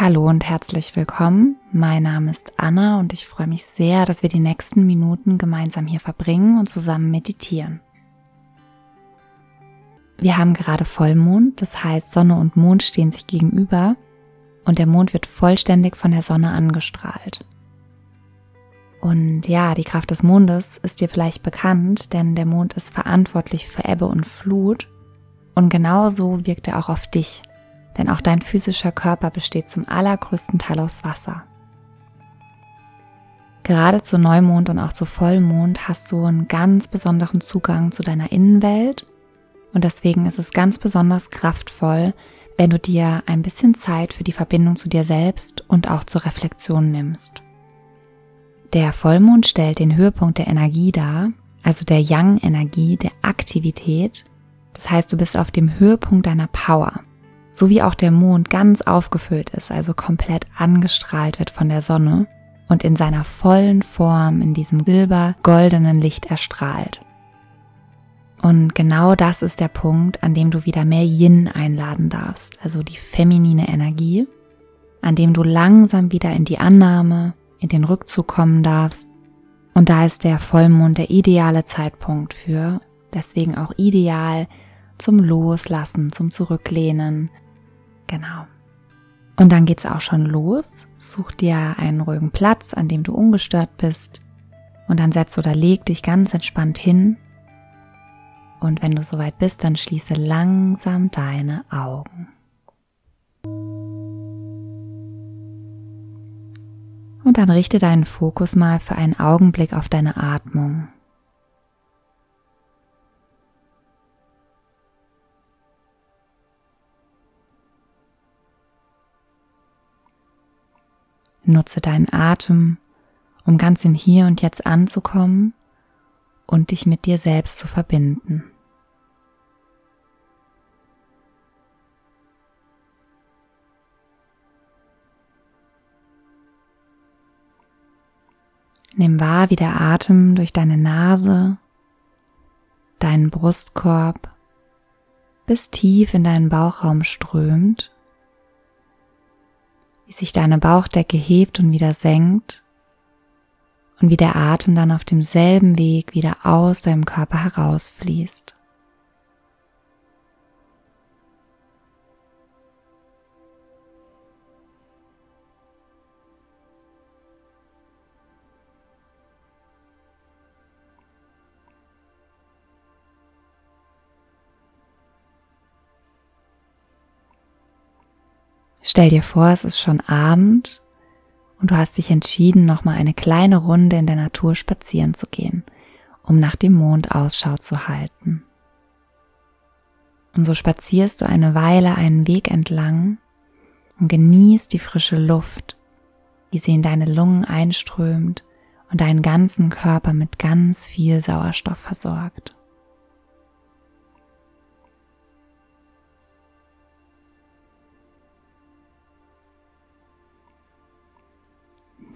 Hallo und herzlich willkommen. Mein Name ist Anna und ich freue mich sehr, dass wir die nächsten Minuten gemeinsam hier verbringen und zusammen meditieren. Wir haben gerade Vollmond, das heißt Sonne und Mond stehen sich gegenüber und der Mond wird vollständig von der Sonne angestrahlt. Und ja, die Kraft des Mondes ist dir vielleicht bekannt, denn der Mond ist verantwortlich für Ebbe und Flut und genauso wirkt er auch auf dich, denn auch dein physischer Körper besteht zum allergrößten Teil aus Wasser. Gerade zu Neumond und auch zu Vollmond hast du einen ganz besonderen Zugang zu deiner Innenwelt und deswegen ist es ganz besonders kraftvoll, wenn du dir ein bisschen Zeit für die Verbindung zu dir selbst und auch zur Reflexion nimmst. Der Vollmond stellt den Höhepunkt der Energie dar, also der Yang-Energie, der Aktivität. Das heißt, du bist auf dem Höhepunkt deiner Power so wie auch der Mond ganz aufgefüllt ist, also komplett angestrahlt wird von der Sonne und in seiner vollen Form in diesem silber-goldenen Licht erstrahlt. Und genau das ist der Punkt, an dem du wieder mehr Yin einladen darfst, also die feminine Energie, an dem du langsam wieder in die Annahme, in den Rückzug kommen darfst. Und da ist der Vollmond der ideale Zeitpunkt für, deswegen auch ideal zum Loslassen, zum Zurücklehnen, Genau. Und dann geht's auch schon los. Such dir einen ruhigen Platz, an dem du ungestört bist. Und dann setz oder leg dich ganz entspannt hin. Und wenn du soweit bist, dann schließe langsam deine Augen. Und dann richte deinen Fokus mal für einen Augenblick auf deine Atmung. Nutze deinen Atem, um ganz im Hier und Jetzt anzukommen und dich mit dir selbst zu verbinden. Nimm wahr, wie der Atem durch deine Nase, deinen Brustkorb bis tief in deinen Bauchraum strömt wie sich deine Bauchdecke hebt und wieder senkt und wie der Atem dann auf demselben Weg wieder aus deinem Körper herausfließt. Stell dir vor, es ist schon Abend und du hast dich entschieden, nochmal eine kleine Runde in der Natur spazieren zu gehen, um nach dem Mond Ausschau zu halten. Und so spazierst du eine Weile einen Weg entlang und genießt die frische Luft, wie sie in deine Lungen einströmt und deinen ganzen Körper mit ganz viel Sauerstoff versorgt.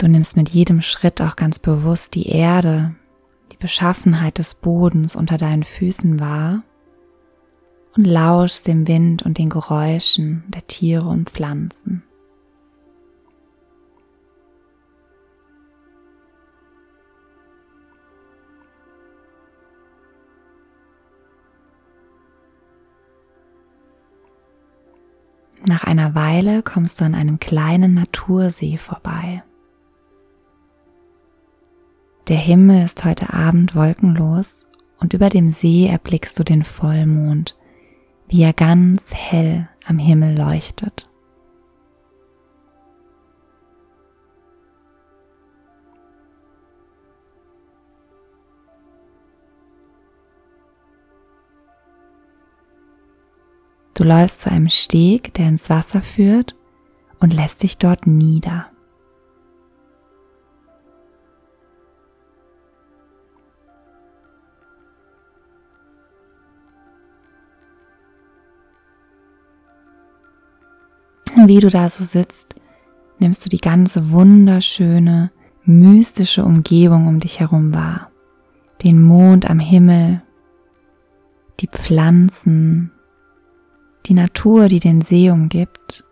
Du nimmst mit jedem Schritt auch ganz bewusst die Erde, die Beschaffenheit des Bodens unter deinen Füßen wahr und lauschst dem Wind und den Geräuschen der Tiere und Pflanzen. Nach einer Weile kommst du an einem kleinen Natursee vorbei. Der Himmel ist heute Abend wolkenlos und über dem See erblickst du den Vollmond, wie er ganz hell am Himmel leuchtet. Du läufst zu einem Steg, der ins Wasser führt und lässt dich dort nieder. Wie du da so sitzt, nimmst du die ganze wunderschöne, mystische Umgebung um dich herum wahr. Den Mond am Himmel, die Pflanzen, die Natur, die den See umgibt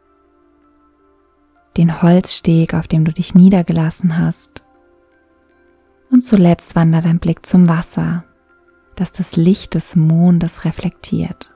den Holzsteg, auf dem du dich niedergelassen hast. Und zuletzt wandert dein Blick zum Wasser, das das Licht des Mondes reflektiert.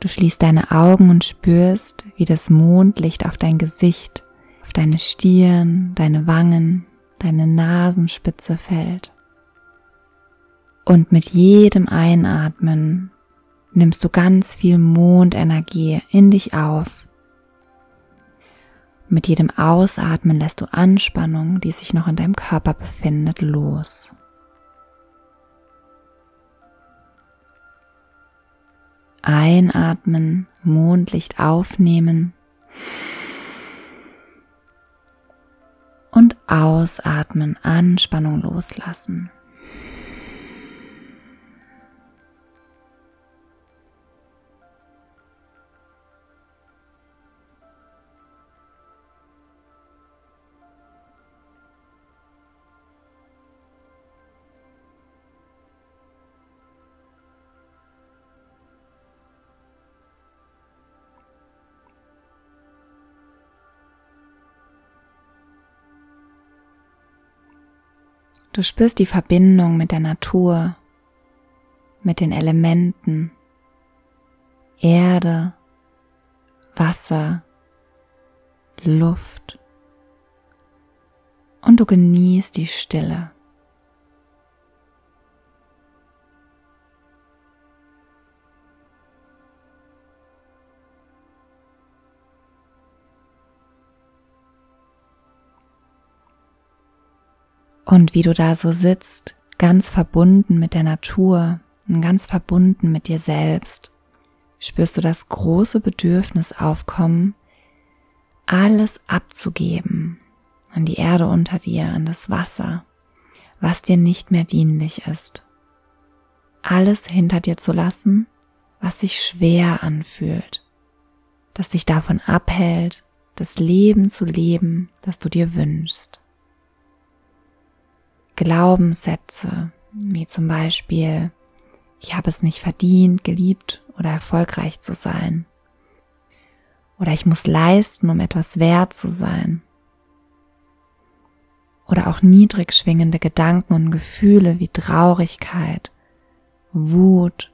Du schließt deine Augen und spürst, wie das Mondlicht auf dein Gesicht, auf deine Stirn, deine Wangen, deine Nasenspitze fällt. Und mit jedem Einatmen nimmst du ganz viel Mondenergie in dich auf. Mit jedem Ausatmen lässt du Anspannung, die sich noch in deinem Körper befindet, los. Einatmen, Mondlicht aufnehmen und ausatmen, Anspannung loslassen. Du spürst die Verbindung mit der Natur, mit den Elementen, Erde, Wasser, Luft und du genießt die Stille. Und wie du da so sitzt, ganz verbunden mit der Natur und ganz verbunden mit dir selbst, spürst du das große Bedürfnis aufkommen, alles abzugeben an die Erde unter dir, an das Wasser, was dir nicht mehr dienlich ist. Alles hinter dir zu lassen, was sich schwer anfühlt, das dich davon abhält, das Leben zu leben, das du dir wünschst. Glaubenssätze, wie zum Beispiel, ich habe es nicht verdient, geliebt oder erfolgreich zu sein. Oder ich muss leisten, um etwas wert zu sein. Oder auch niedrig schwingende Gedanken und Gefühle wie Traurigkeit, Wut,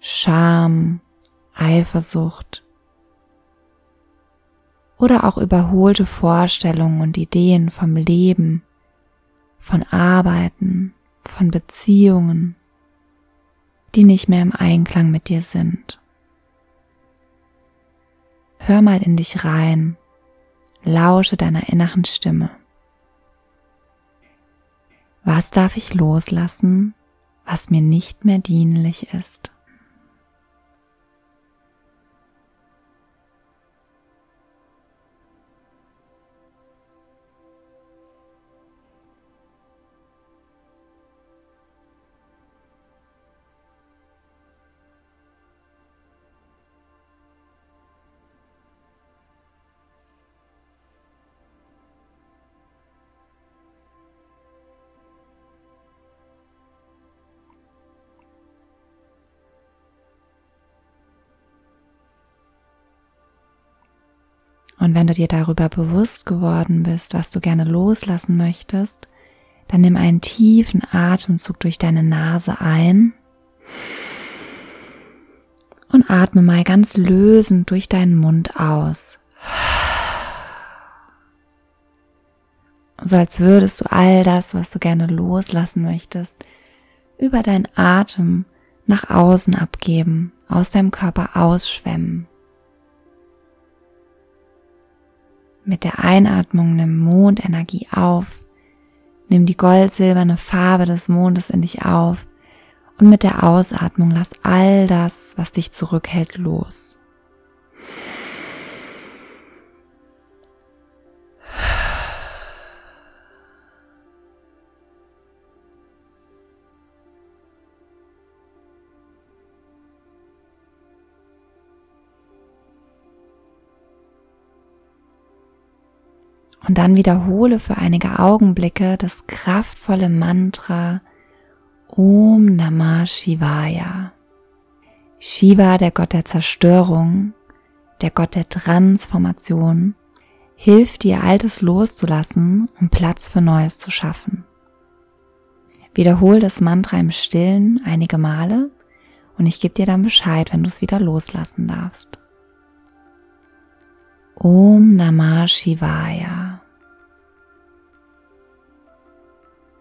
Scham, Eifersucht. Oder auch überholte Vorstellungen und Ideen vom Leben von Arbeiten, von Beziehungen, die nicht mehr im Einklang mit dir sind. Hör mal in dich rein, lausche deiner inneren Stimme. Was darf ich loslassen, was mir nicht mehr dienlich ist? Und wenn du dir darüber bewusst geworden bist, was du gerne loslassen möchtest, dann nimm einen tiefen Atemzug durch deine Nase ein und atme mal ganz lösend durch deinen Mund aus. So als würdest du all das, was du gerne loslassen möchtest, über deinen Atem nach außen abgeben, aus deinem Körper ausschwemmen. Mit der Einatmung nimm Mondenergie auf, nimm die goldsilberne Farbe des Mondes in dich auf und mit der Ausatmung lass all das, was dich zurückhält, los. Und dann wiederhole für einige Augenblicke das kraftvolle Mantra Om Namah Shivaya. Shiva, der Gott der Zerstörung, der Gott der Transformation, hilft dir Altes loszulassen, um Platz für Neues zu schaffen. Wiederhol das Mantra im Stillen einige Male und ich gebe dir dann Bescheid, wenn du es wieder loslassen darfst. Om Namah Shivaya.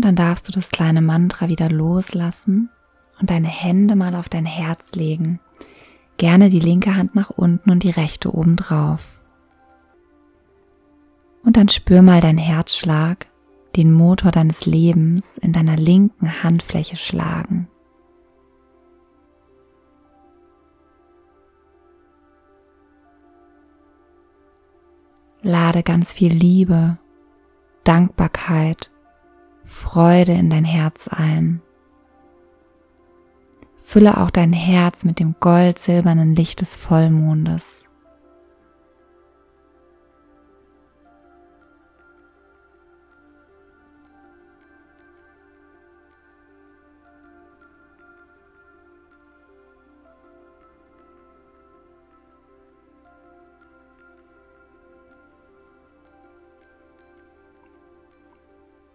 Und dann darfst du das kleine Mantra wieder loslassen und deine Hände mal auf dein Herz legen. Gerne die linke Hand nach unten und die rechte oben drauf. Und dann spür mal deinen Herzschlag, den Motor deines Lebens in deiner linken Handfläche schlagen. Lade ganz viel Liebe, Dankbarkeit Freude in dein Herz ein. Fülle auch dein Herz mit dem gold-silbernen Licht des Vollmondes.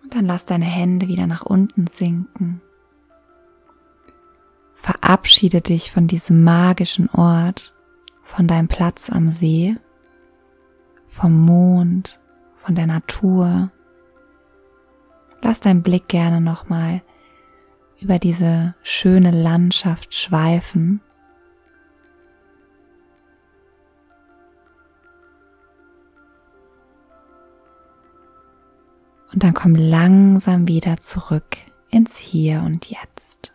Dann lass deine Hände wieder nach unten sinken. Verabschiede dich von diesem magischen Ort, von deinem Platz am See, vom Mond, von der Natur. Lass deinen Blick gerne nochmal über diese schöne Landschaft schweifen Und dann komm langsam wieder zurück ins Hier und Jetzt.